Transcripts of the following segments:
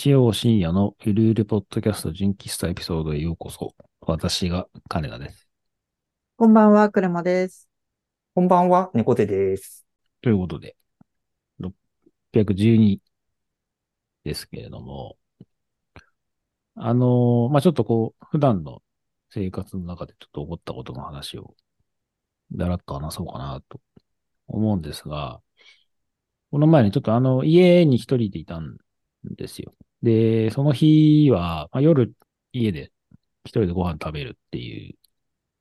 日曜深夜のゆるゆるポッドキャスト純喫茶エピソードへようこそ。私が金田です。こんばんは、車です。こんばんは、猫背です。ということで、612ですけれども、あのーまあ、ちょっとこう、普段の生活の中でちょっと起こったことの話を、だらっと話そうかなと思うんですが、この前にちょっとあの、家に一人でいたんですよ。で、その日は、まあ、夜家で一人でご飯食べるっていう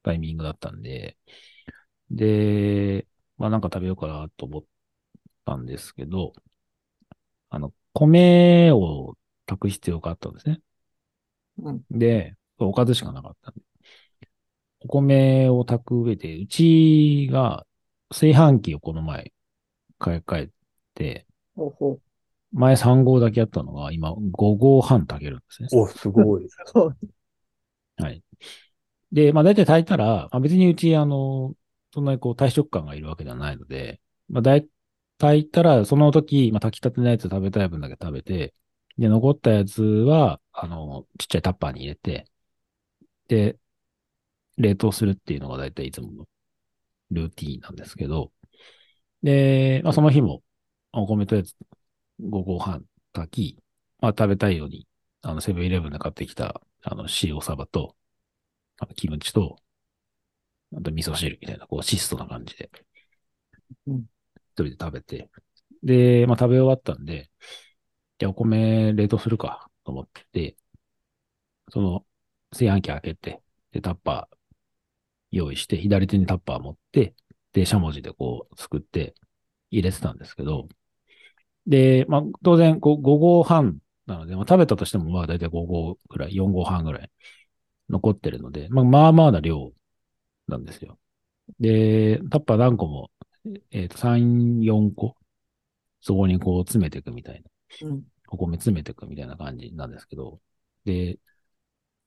タイミングだったんで、で、まあなんか食べようかなと思ったんですけど、あの、米を炊く必要があったんですね。うん。で、おかずしかなかったんで。お米を炊く上で、うちが炊飯器をこの前買い替えて、ほうほう。前3合だけあったのが今5合半炊けるんですね。お、すごい。はい。で、まあ大体炊いたら、まあ、別にうちあの、そんなにこう体食感がいるわけではないので、まあ大炊いたらその時、まあ炊きたてのやつ食べたい分だけ食べて、で、残ったやつは、あの、ちっちゃいタッパーに入れて、で、冷凍するっていうのが大体いつものルーティーンなんですけど、で、まあその日も、お米とやつ5合半炊き、まあ食べたいように、あの、セブンイレブンで買ってきた、あの、塩サバと、あのキムチと、あと味噌汁みたいな、こう、質素な感じで、うん。一人で食べて、で、まあ食べ終わったんで、じゃあお米冷凍するか、と思って、その、炊飯器開けて、で、タッパー用意して、左手にタッパー持って、で、しゃもじでこう、すくって入れてたんですけど、で、まあ、当然、こう、5合半なので、まあ、食べたとしても、まあ、だいたい5合ぐらい、4合半ぐらい残ってるので、まあ、まあまあな量なんですよ。で、タッパー何個も、えっ、と、3、4個、そこにこう詰めていくみたいな。うん。お米詰めていくみたいな感じなんですけど、で、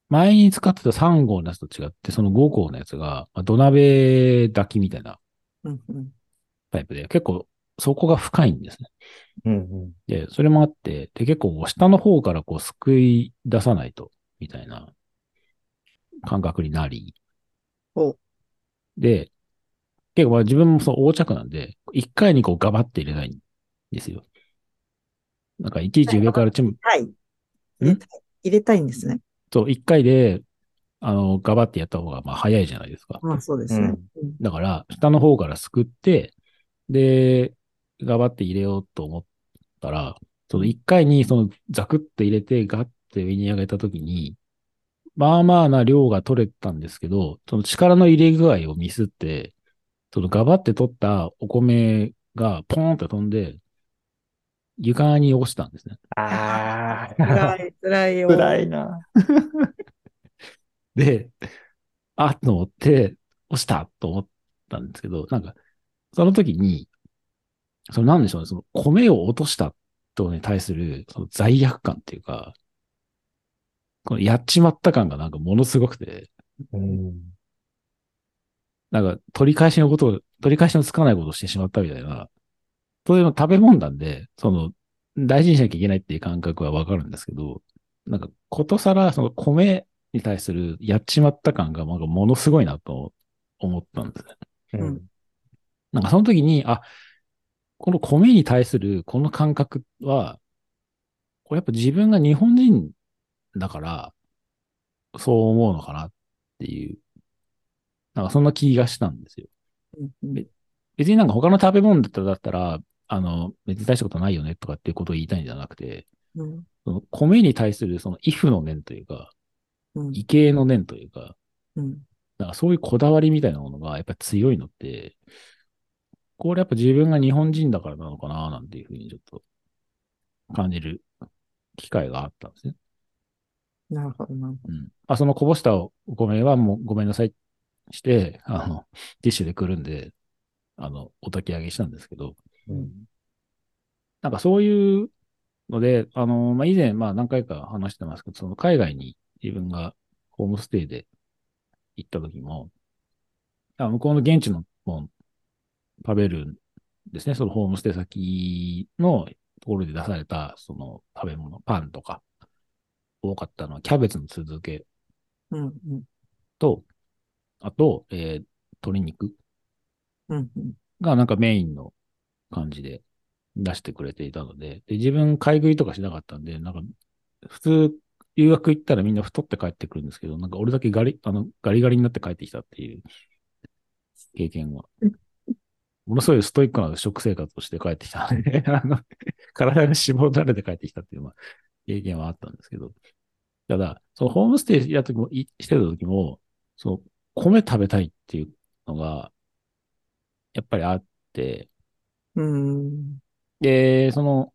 前に使ってた3合のやつと違って、その5合のやつが、まあ、土鍋炊きみたいなうん。うん。タイプで、結構底が深いんですね。うんうん。で、それもあって、で、結構下の方からこう、すくい出さないと、みたいな感覚になり。ほで、結構まあ自分もそう横着なんで、一回にこうガバって入れないんですよ。なんかいちいち上からチム、はい。入れたい入れたいんですね。そう、一回で、あの、ガバってやった方がまあ早いじゃないですか。まあ、そうですね。うんだから、下の方からすくって、で、ガバって入れようと思ったら、その一回にそのザクッと入れてガッて上に上げたときに、まあまあな量が取れたんですけど、その力の入れ具合をミスって、そのガバって取ったお米がポーンと飛んで、床に落ちたんですね。あ辛ー、い、辛いよ。辛いな。で、あっと思って、落ちたと思ったんですけど、なんか、その時に、そのなんでしょうね、その米を落としたとに対するその罪悪感っていうか、このやっちまった感がなんかものすごくて、うん。なんか取り返しのことを、取り返しのつかないことをしてしまったみたいな、当然食べ物なんで、その、大事にしなきゃいけないっていう感覚はわかるんですけど、なんか、ことさら、その米に対するやっちまった感がなんかものすごいなと思ったんですね。うん。なんかその時に、あ、この米に対するこの感覚は、これやっぱ自分が日本人だから、そう思うのかなっていう、なんかそんな気がしたんですよ。別になんか他の食べ物だったら、だったらあの、別に大したことないよねとかっていうことを言いたいんじゃなくて、うん。その米に対するその畏怖の念というか、うん。畏敬の念というか、うん。なんかそういうこだわりみたいなものがやっぱり強いのって、これやっぱ自分が日本人だからなのかななんていうふうにちょっと感じる機会があったんですね。なるほどな。うん。あ、そのこぼしたお米はもうごめんなさいして、あの、ティッシュでくるんで、あの、お焚き上げしたんですけど、うん。なんかそういうので、あの、まあ、以前、まあ何回か話してますけど、その海外に自分がホームステイで行った時も、あ向こうの現地のもん食べるんですね。そのホームステイ先のところで出された、その食べ物、パンとか、多かったのはキャベツの酢漬けうんうん。と、あと、えー鶏肉。がなんかメインの感じで出してくれていたので、で自分買い食いとかしなかったんで、なんか普通留学行ったらみんな太って帰ってくるんですけど、なんか俺だけガリ、あの、ガリガリになって帰ってきたっていう経験は。ものすごいストイックな食生活をして帰ってきたので、あの、体が脂肪だれて帰ってきたっていう、まあ、経験はあったんですけど。ただ、そのホームステイや時も、いしてた時も、その、米食べたいっていうのが、やっぱりあって、うん。で、その、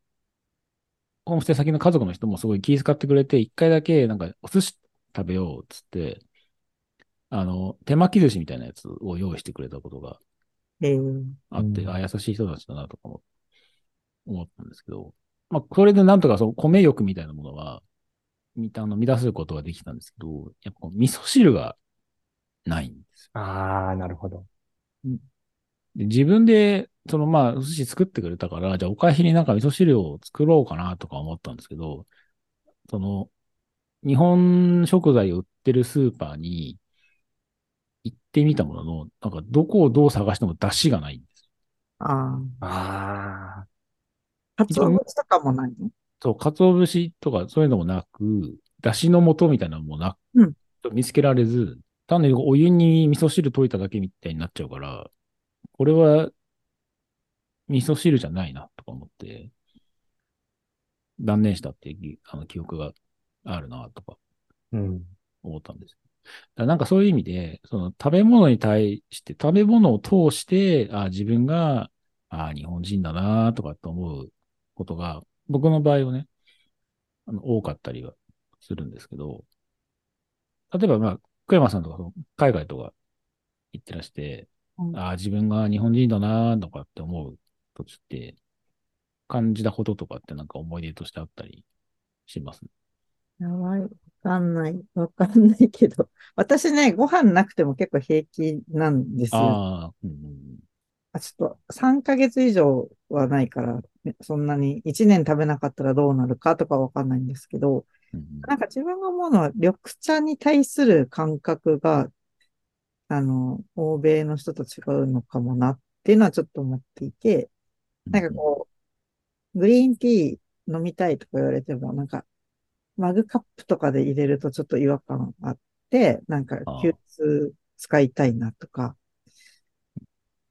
ホームステイ先の家族の人もすごい気遣ってくれて、一回だけなんかお寿司食べようっつって、あの、手巻き寿司みたいなやつを用意してくれたことがええあって、うんあ、優しい人たちだなとかも思ったんですけど、まあ、それでなんとかそう、米欲みたいなものは、みたあの、満たすことができたんですけど、やっぱ味噌汁がないんですよ。ああ、なるほど。で自分で、そのまあ、寿司作ってくれたから、じゃあお返しになんか味噌汁を作ろうかなとか思ったんですけど、その、日本食材を売ってるスーパーに行ってみたものの、なんかどこをどう探しても出汁がないんですよ。ああ。ああ、かつお節とかもないの？そう、鰹節とかそういうのもなく、出汁の素みたいなのもなく、うん見つけられず、単にお湯に味噌汁溶いただけみたいになっちゃうから、これは味噌汁じゃないなとか思って、断念したっていうあの記憶があるなとかうん。思ったんです。なんかそういう意味で、その食べ物に対して、食べ物を通して、あ自分が、あ日本人だなとかって思うことが、僕の場合はね、あの多かったりはするんですけど、例えばまあ、福山さんとか海外とか行ってらして、うん。あ自分が日本人だなとかって思う時って、感じたこととかってなんか思い出としてあったりします？やばい。わかんない。わかんないけど。私ね、ご飯なくても結構平気なんですよ。ああ、うんちょっと3ヶ月以上はないから、ねそんなに1年食べなかったらどうなるかとかわかんないんですけど、うんうんなんか自分が思うのは緑茶に対する感覚が、あの、欧米の人と違うのかもなっていうのはちょっと思っていて、なんかこう、グリーンティー飲みたいとか言われても、なんか、マグカップとかで入れるとちょっと違和感あって、なんか急須使いたいなとか、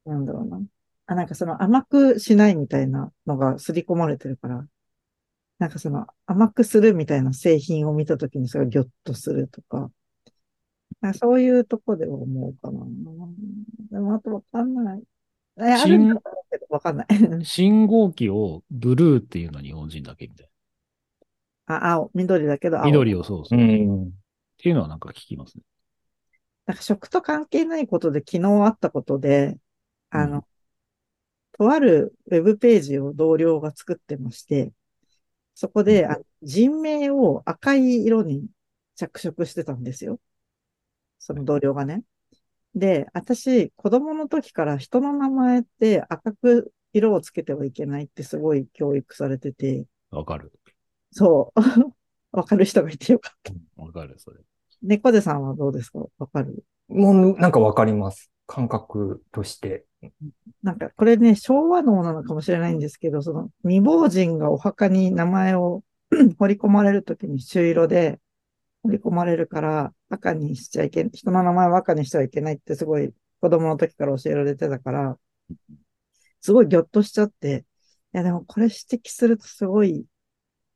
なんだろうな。あ、なんかその甘くしないみたいなのが刷り込まれてるから、なんかその甘くするみたいな製品を見たときにそれがギョッとするとか、かそういうとこで思うかな。でもあとわかんない。え、あるんだけどわかんない。信号機をブルーっていうのは日本人だけみたいあ、青、緑だけどな。青。緑をそうそうう。っん。ていうのはなんか聞きますね。なんか食と関係ないことで昨日あったことで、あの、うんとあるウェブページを同僚が作ってまして、そこで、あ人名を赤い色に着色してたんですよ。その同僚がね。で、私、子供の時から人の名前って赤く色をつけてはいけないってすごい教育されてて、わかる。そう。わかる人がいてよかった。わかる、それ。猫背さんはどうですか？わかる？もう、なんかわかります。感覚として。なんか、これね、昭和能なのかもしれないんですけど、その、未亡人がお墓に名前を 彫り込まれるときに朱色で彫り込まれるから、赤にしちゃいけん、人の名前は赤にしてはいけないってすごい子供の時から教えられてたから、すごいギョッとしちゃって、いやでもこれ指摘するとすごい、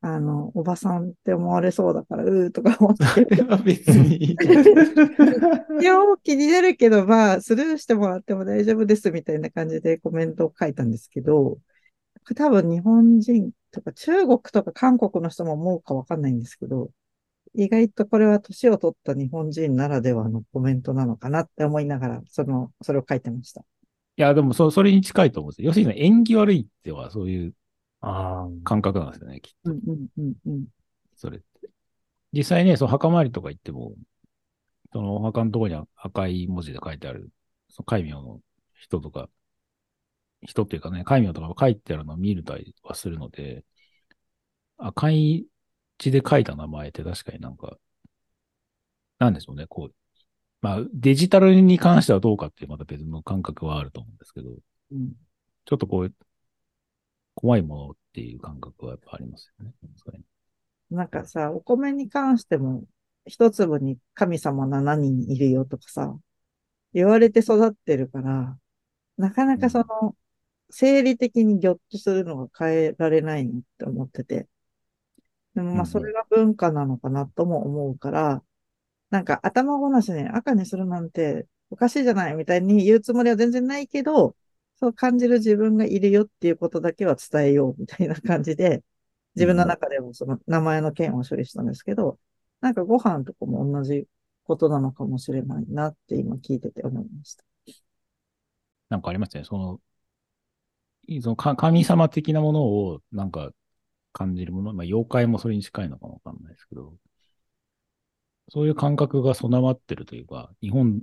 あの、おばさんって思われそうだから、うーとか思って。それは別にいい。一応気になるけど、まあ、スルーしてもらっても大丈夫ですみたいな感じでコメントを書いたんですけど、多分日本人とか中国とか韓国の人も思うかわかんないんですけど、意外とこれは年を取った日本人ならではのコメントなのかなって思いながら、その、それを書いてました。いや、でもそ、それに近いと思うんですよ。要するに縁起悪いってはそういう。感覚なんですよね、きっと。うんうんうんうん。それって。実際ね、その墓参りとか行っても、そのお墓のところに赤い文字で書いてある、その戒名の人とか、人っていうかね、戒名とかが書いてあるのを見るたりはするので、赤い字で書いた名前って確かになんか、なんでしょうね、こう。まあ、デジタルに関してはどうかっていうまた別の感覚はあると思うんですけど、うんちょっとこう、怖いものっていう感覚はやっぱありますよね。なんかさ、お米に関しても、一粒に神様7人いるよとかさ、言われて育ってるから、なかなかその、生理的にギョッとするのが変えられないなって思ってて。でもまあそれが文化なのかなとも思うから、なんか頭ごなしに赤にするなんておかしいじゃないみたいに言うつもりは全然ないけど、そう感じる自分がいるよっていうことだけは伝えようみたいな感じで、自分の中でもその名前の件を処理したんですけど、なんかご飯とかも同じことなのかもしれないなって今聞いてて思いました。なんかありますね。その、いそのか神様的なものをなんか感じるもの、まあ妖怪もそれに近いのかもわかんないですけど、そういう感覚が備わってるというか、日本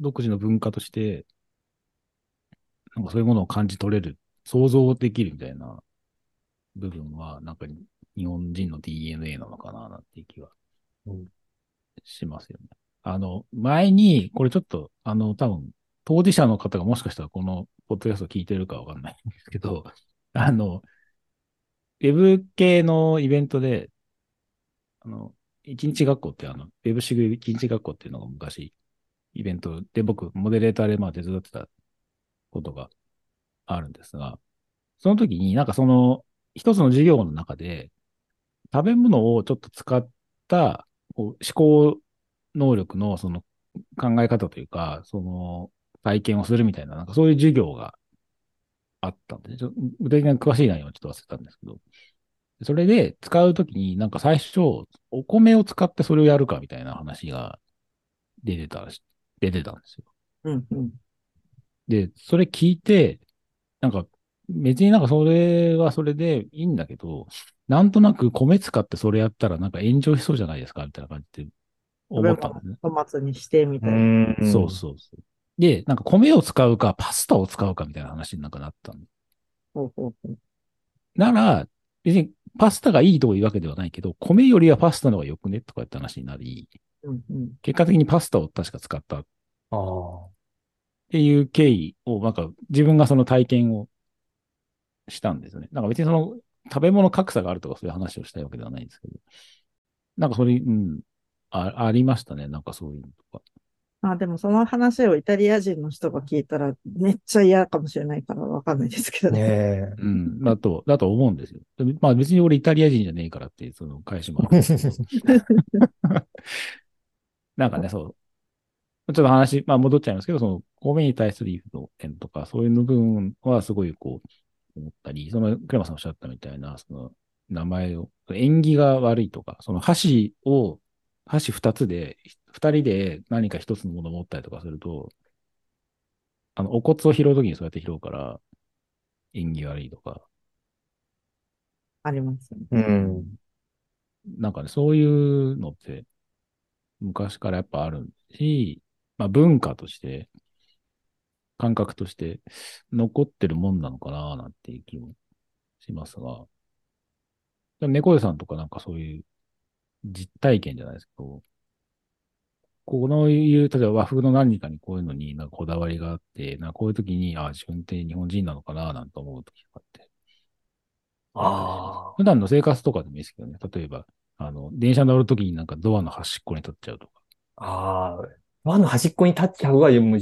独自の文化として、なんかそういうものを感じ取れる、想像できるみたいな部分は、なんか日本人の DNA なのかな、なんていう気がうんしますよね。あの、前に、これちょっと、あの、多分、当事者の方がもしかしたらこのポッドキャストを聞いてるかわかんないんですけど、あの、ウェブ系のイベントで、あの、一日学校ってあの、ウェブシグ一日学校っていうのが昔、イベントで僕、モデレーターでまあ手伝ってたことがあるんですが、その時になんかその、一つの授業の中で、食べ物をちょっと使ったこう思考能力のその考え方というか、その体験をするみたいな、なんかそういう授業があったんで、ちょ具体的に詳しい内容はちょっと忘れたんですけど、それで使うときになんか最初、お米を使ってそれをやるかみたいな話が出てた、出てたんですよ。うんうん。で、それ聞いて、なんか、別になんかそれはそれでいいんだけど、なんとなく米使ってそれやったらなんか炎上しそうじゃないですかみたいな感じで思ったんですね。粗末にしてみたういな。ん。そうそうそう。で、なんか米を使うかパスタを使うかみたいな話になんかなったんでほうほうほうなら、別にパスタがいいというわけではないけど、米よりはパスタの方が良くねとかって話になり、うんうん。結果的にパスタを確か使ったっああ。ていう経緯を、なんか自分がその体験をしたんですよね。なんか別にその食べ物格差があるとかそういう話をしたいわけではないんですけど、なんかそれ、うん、あありましたね。なんかそういうのとか。あ、でもその話をイタリア人の人が聞いたらめっちゃ嫌かもしれないからわかんないですけどねね。え。うん、だと、だと思うんですよ。でまあ別に俺イタリア人じゃねえからっていうその返しもあるんですけど。なんかね、そう。ちょっと話、まあ戻っちゃいますけど、その、米に対するの点とか、そういうの部分はすごいこう、思ったり、その、クレマさんおっしゃったみたいな、その、名前を、縁起が悪いとか、その箸を、箸二つで、二人で何か一つのものを持ったりとかすると、あの、お骨を拾うときにそうやって拾うから、縁起悪いとか、ありますよね。うん。なんかね、そういうのって、昔からやっぱあるし、まあ文化として、感覚として残ってるもんなのかななんていう気もしますが、猫背さんとかなんかそういう実体験じゃないですけど、このいう、例えば和風の何かにこういうのになんかこだわりがあって、なんかこういう時に、あ自分って日本人なのかななんて思う時とかって、ああ。普段の生活とかでもいいですけどね。例えば、あの、電車乗るときになんかドアの端っこに立っちゃうとか。ああ。輪の端っこに立っちゃうは、もう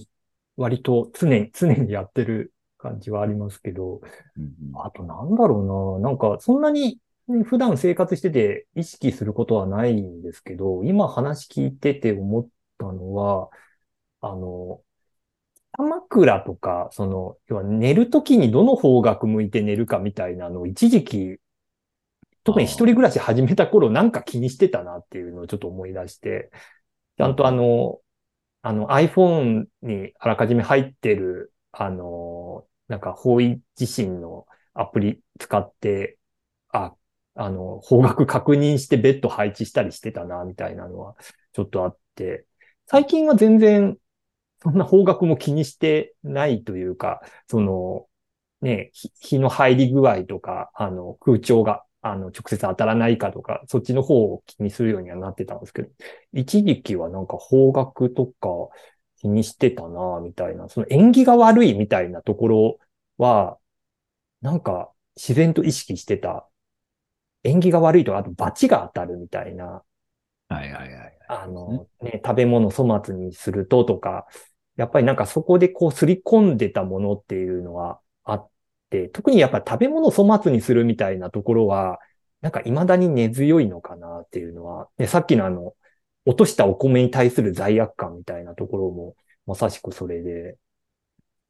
割と常に、常にやってる感じはありますけど、うんうんあとなんだろうな。なんか、そんなにね普段生活してて意識することはないんですけど、今話聞いてて思ったのは、あの、枕とか、その、要は寝るときにどの方角向いて寝るかみたいなのを一時期、特に一人暮らし始めた頃なんか気にしてたなっていうのをちょっと思い出して、ちゃんとあの、あの iPhone にあらかじめ入ってる、あの、なんか方位自身のアプリ使って、あ、あの、方角確認してベッド配置したりしてたな、みたいなのはちょっとあって、最近は全然そんな方角も気にしてないというか、その、ね、日の入り具合とか、あの、空調があの、直接当たらないかとか、そっちの方を気にするようにはなってたんですけど、一時期はなんか方角とか気にしてたな、みたいな、その縁起が悪いみたいなところは、なんか自然と意識してた。縁起が悪いとか、あと罰が当たるみたいな、はいはいはいはい。あの、ね、食べ物粗末にするととか、やっぱりなんかそこでこうすり込んでたものっていうのは特にやっぱ食べ物粗末にするみたいなところは、なんか未だに根強いのかなっていうのは、ね、さっきのあの、落としたお米に対する罪悪感みたいなところも、まさしくそれで、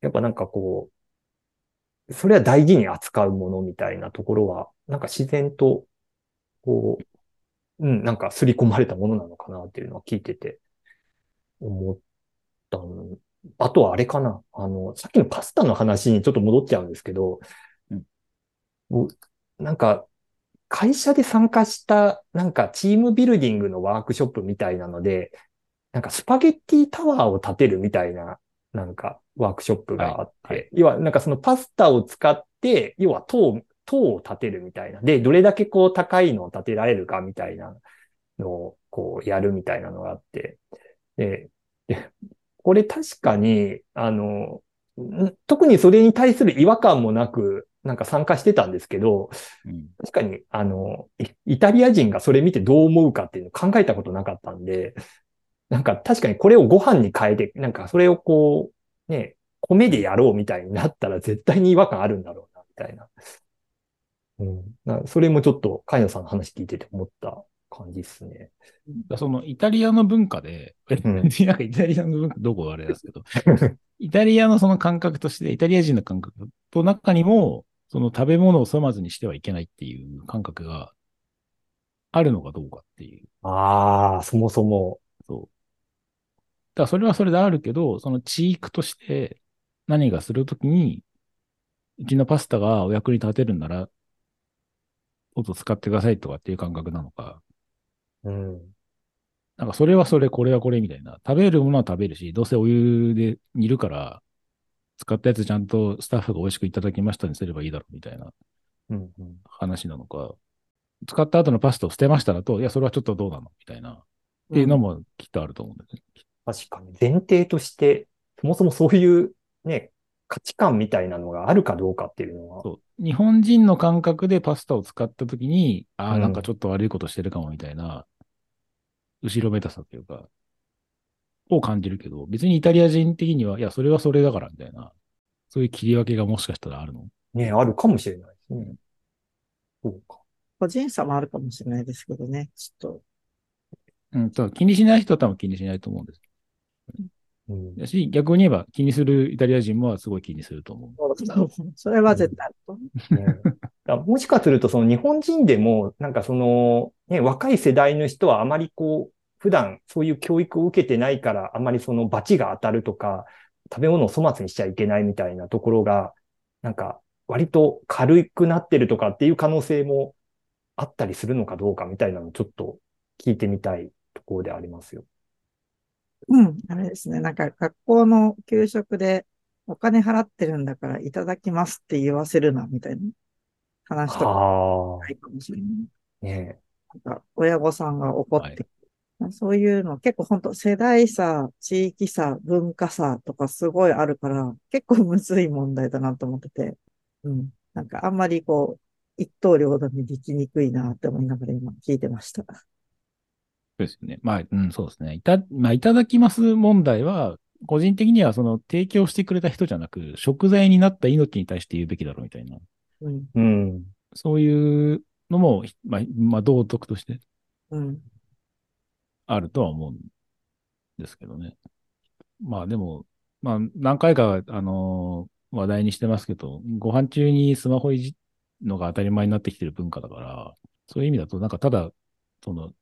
やっぱなんかこう、それは大事に扱うものみたいなところは、なんか自然と、こう、うん、なんか刷り込まれたものなのかなっていうのは聞いてて思っ。あとはあれかな。あの、さっきのパスタの話にちょっと戻っちゃうんですけど、うんなんか、会社で参加した、なんかチームビルディングのワークショップみたいなので、なんかスパゲッティタワーを建てるみたいな、なんかワークショップがあって、はいはい要はなんかそのパスタを使って、要は塔、塔を建てるみたいな。で、どれだけこう高いのを建てられるかみたいなのをこうやるみたいなのがあって。で、でこれ確かに、あの、ん特にそれに対する違和感もなく、なんか参加してたんですけど、うん確かに、あの、イイタリア人がそれ見てどう思うかっていうのを考えたことなかったんで、なんか確かにこれをご飯に変えて、なんかそれをこう、ね、米でやろうみたいになったら絶対に違和感あるんだろうな、みたいな。うん。なそれもちょっと、カイノさんの話聞いてて思った感じですね。そのイタリアの文化で、うんなんかイタリアの文化、どこがあれですけど、イタリアのその感覚として、イタリア人の感覚と中にも、その食べ物を粗末にしてはいけないっていう感覚があるのかどうかっていう。ああ、そもそも。そう。だからそれはそれであるけど、そのチークとして何がするときに、うちのパスタがお役に立てるんなら、どうぞ使ってくださいとかっていう感覚なのか、うん。なんかそれはそれ、これはこれみたいな。食べるものは食べるし、どうせお湯で煮るから、使ったやつちゃんとスタッフが美味しくいただきましたにすればいいだろうみたいなうん、うん。話なのか、使った後のパスタを捨てましただと、いや、それはちょっとどうなのみたいな。っていうのもきっとあると思うんですね。確かに。前提として、そもそもそういうね、価値観みたいなのがあるかどうかっていうのは。そう。日本人の感覚でパスタを使ったときに、ああ、うんなんかちょっと悪いことしてるかもみたいな、後ろめたさというか、を感じるけど、別にイタリア人的には、いや、それはそれだからみたいな、そういう切り分けがもしかしたらあるの？ね、あるかもしれないですね。そうか。個人差もあるかもしれないですけどね。ちょっと、うん、ただ気にしない人は多分気にしないと思うんです。うん。だし、逆に言えば気にするイタリア人もすごい気にすると思う。それは絶対あると思う。ねだもしかすると、その日本人でも、なんかその、ね、若い世代の人はあまりこう、普段そういう教育を受けてないから、あまりその罰が当たるとか、食べ物を粗末にしちゃいけないみたいなところが、なんか割と軽くなってるとかっていう可能性もあったりするのかどうかみたいなのをちょっと聞いてみたいところでありますよ。うん、あれですね。なんか学校の給食でお金払ってるんだからいただきますって言わせるな、みたいな話とかあないかもしれない。あ、ねなんか親御さんが怒って、そういうの結構本当世代差、地域差、文化差とかすごいあるから、結構むずい問題だなと思ってて、うん。なんかあんまりこう、一刀両断にできにくいなって思いながら今聞いてました。そうですよね。まあ、うん、そうですね。いた、まあ、いただきます問題は、個人的にはその提供してくれた人じゃなく、食材になった命に対して言うべきだろうみたいな。うん。うん。そういうのも、まあ、まあ、道徳としてうん。あるとは思うんですけどね。まあでも、まあ何回か、あのー話題にしてますけど、ご飯中にスマホいじのが当たり前になってきてる文化だから、そういう意味だと、なんかただ、その、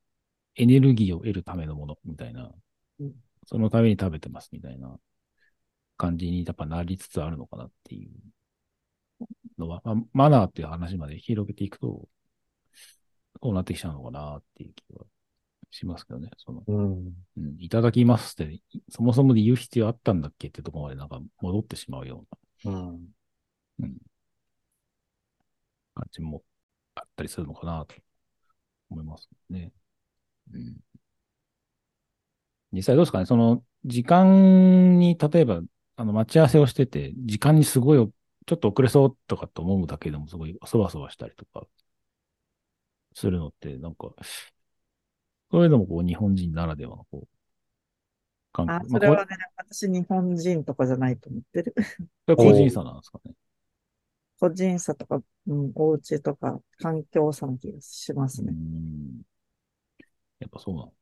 エネルギーを得るためのものみたいな、そのために食べてますみたいな感じにやっぱなりつつあるのかなっていうのは、まあ、マナーっていう話まで広げていくと、こうなってきちゃうのかなっていう気はしますけどね。その、うん。うん、いただきますって、そもそもで言う必要あったんだっけってところまでなんか戻ってしまうよううん。な感じもあったりするのかなと思いますね。うん。実際どうですかねその、時間に、例えば、あの、待ち合わせをしてて、時間にすごい、ちょっと遅れそうとかと思うだけでもすごいそわそわしたりとか、するのって、なんか、そういうのもこう、日本人ならではの、こう、感あ、覚。まあ、それはね、私日本人とかじゃないと思ってる。個人差なんですかね。個人差とか、うん、お家とか、環境差な気がしますうね。ん。やっぱそうなのか。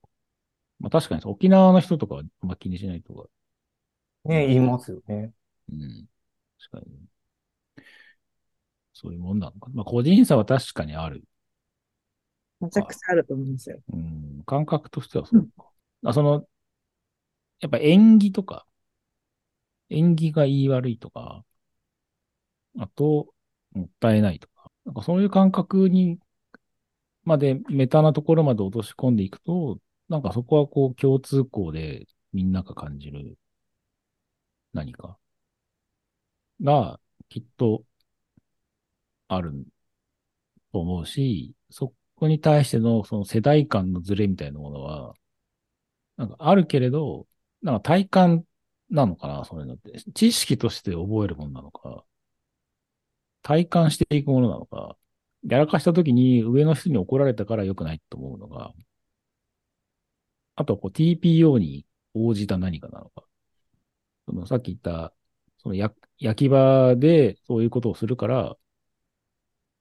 まあ確かに沖縄の人とかはま気にしないとか。ね、言いますよね。うん。確かに。そういうもんなのか。まあ個人差は確かにある。めちゃくちゃあると思うんですよ。うん。感覚としてはそうか。あ、その、やっぱ縁起とか、縁起が言い悪いとか、あと、もったいないとか、なんかそういう感覚に、まで、メタなところまで落とし込んでいくと、なんかそこはこう共通項でみんなが感じる何かがきっとあると思うし、そこに対してのその世代間のズレみたいなものは、なんかあるけれど、なんか体感なのかな、そういうのって。知識として覚えるものなのか、体感していくものなのか、やらかした時に上の人に怒られたから良くないと思うのが、あとこう TPO に応じた何かなのか。そのさっき言った、その焼焼き場でそういうことをするから、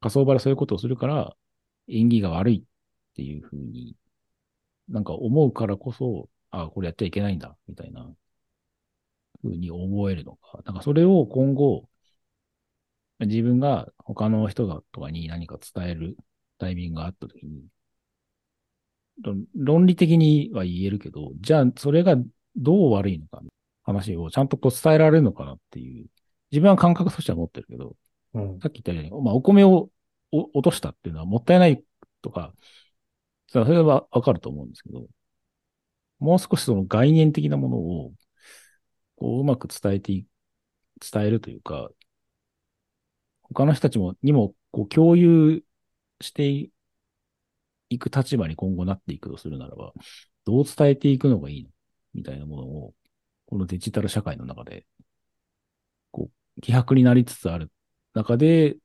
火葬場でそういうことをするから、縁起が悪いっていうふうに、なんか思うからこそ、あこれやっちゃいけないんだ、みたいなふうに思えるのか。なんかそれを今後、自分が他の人がとかに何か伝えるタイミングがあったときに、論論理的には言えるけど、じゃあそれがどう悪いのか、話をちゃんとこう伝えられるのかなっていう、自分は感覚としては持ってるけど、うん。さっき言ったように、まあ、お米をお落としたっていうのはもったいないとか、それはわかると思うんですけど、もう少しその概念的なものを、こう、うまく伝えてい、伝えるというか、他の人たちも、にも、こう、共有していく立場に今後なっていくとするならば、どう伝えていくのがいいのみたいなものを、このデジタル社会の中で、こう、希薄になりつつある中で、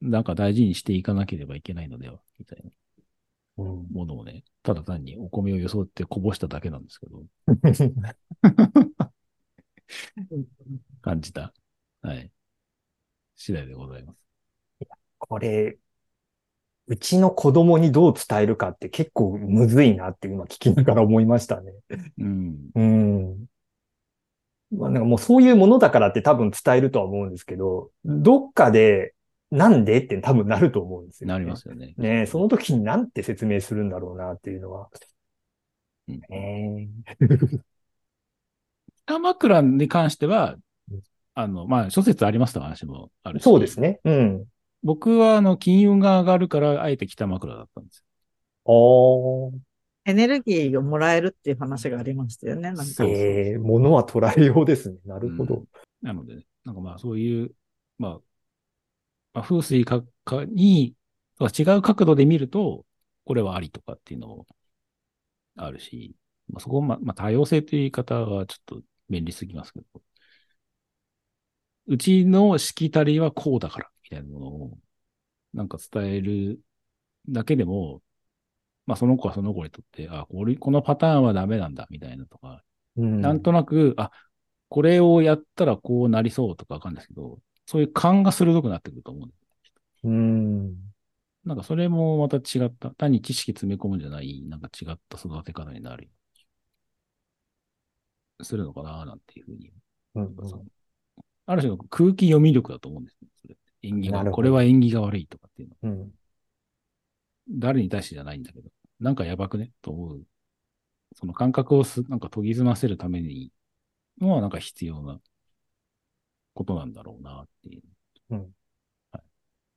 なんか大事にしていかなければいけないのでは、みたいなうん。ものをね、ただ単にお米を装ってこぼしただけなんですけど、感じた。はい。次第でございます。これ、うちの子供にどう伝えるかって結構むずいなって今聞きながら思いましたね。うん。うん。まあなんかもうそういうものだからって多分伝えるとは思うんですけど、どっかでなんで？って多分なると思うんですよね。なりますよね。ねえ、その時になんて説明するんだろうなっていうのは。うんね北枕 に関してはうん、あの、まあ、諸説ありますと話もあえるし。そうですね。うん。僕は、あの、金運が上がるから、あえて北枕だったんですああ、エネルギーをもらえるっていう話がありましたよね。なんかええものは捉えようですね。なるほど。うんなのでね、なんかまあ、そういう、まあ、まあ、風水かかに、違う角度で見ると、これはありとかっていうのもあるし、まあ、そこま、まあ、多様性という言い方はちょっと便利すぎますけど、うちのしきたりはこうだから、みたいなものを、なんか伝えるだけでも、まあ、その子はその子にとって、あ、これ、このパターンはダメなんだ、みたいなとか、うん。なんとなく、あ、これをやったらこうなりそうとかわかんないですけど、そういう勘が鋭くなってくると思う。うん。なんかそれもまた違った、単に知識詰め込むんじゃない、なんか違った育て方になる。するのかな、なんていうふうに。うんなんある種の空気読み力だと思うんですよ。それって縁起が、これは縁起が悪いとかっていうのは。うん。誰に対してじゃないんだけど、なんかやばくね？と思う。その感覚をす、なんか研ぎ澄ませるためにのはなんか必要なことなんだろうなっていう、うん。はい、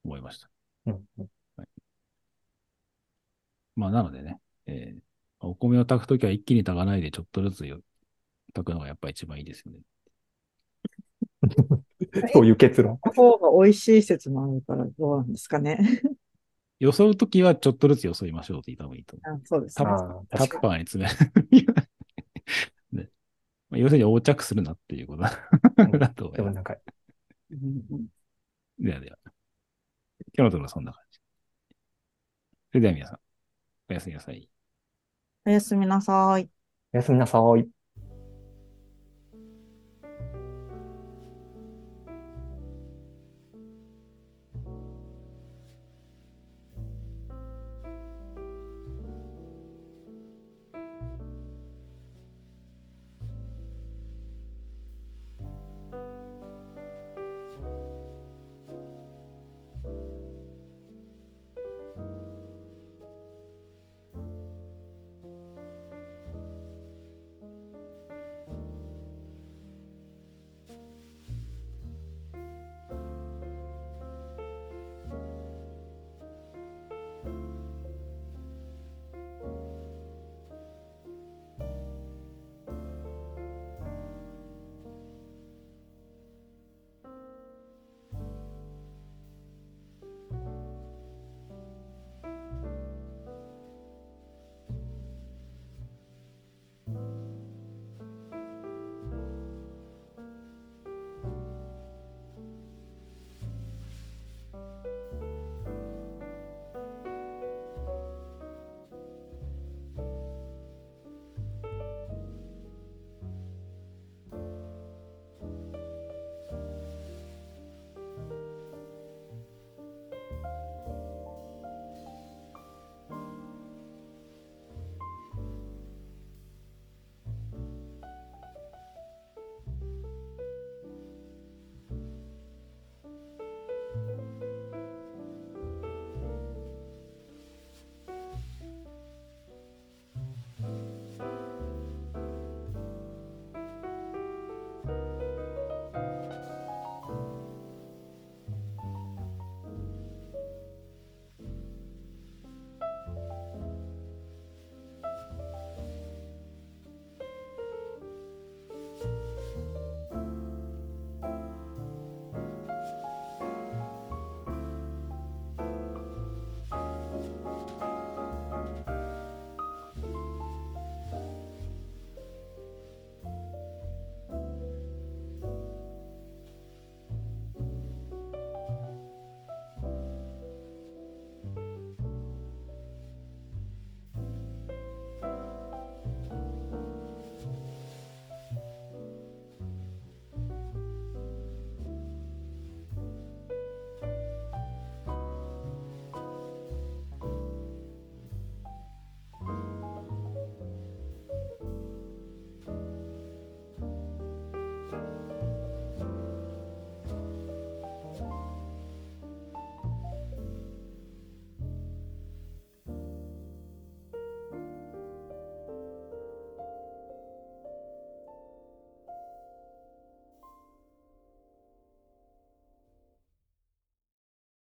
思いました。うん。まあなのでね、えーお米を炊くときは一気に炊かないでちょっとずつよ炊くのがやっぱ一番いいですよね。そういう結論。の方が美味しい説もあるからどうなんですかね。よそうときはちょっとずつよそいましょうって言った方がいいと思う。あそうですタッパーに詰める。ねまあ要するに横着するなっていうことだ と思います。でもなんか、うんうんではでは。今日のところはそんな感じ。それでは皆さん、おやすみなさい。おやすみなさい。おやすみなさい。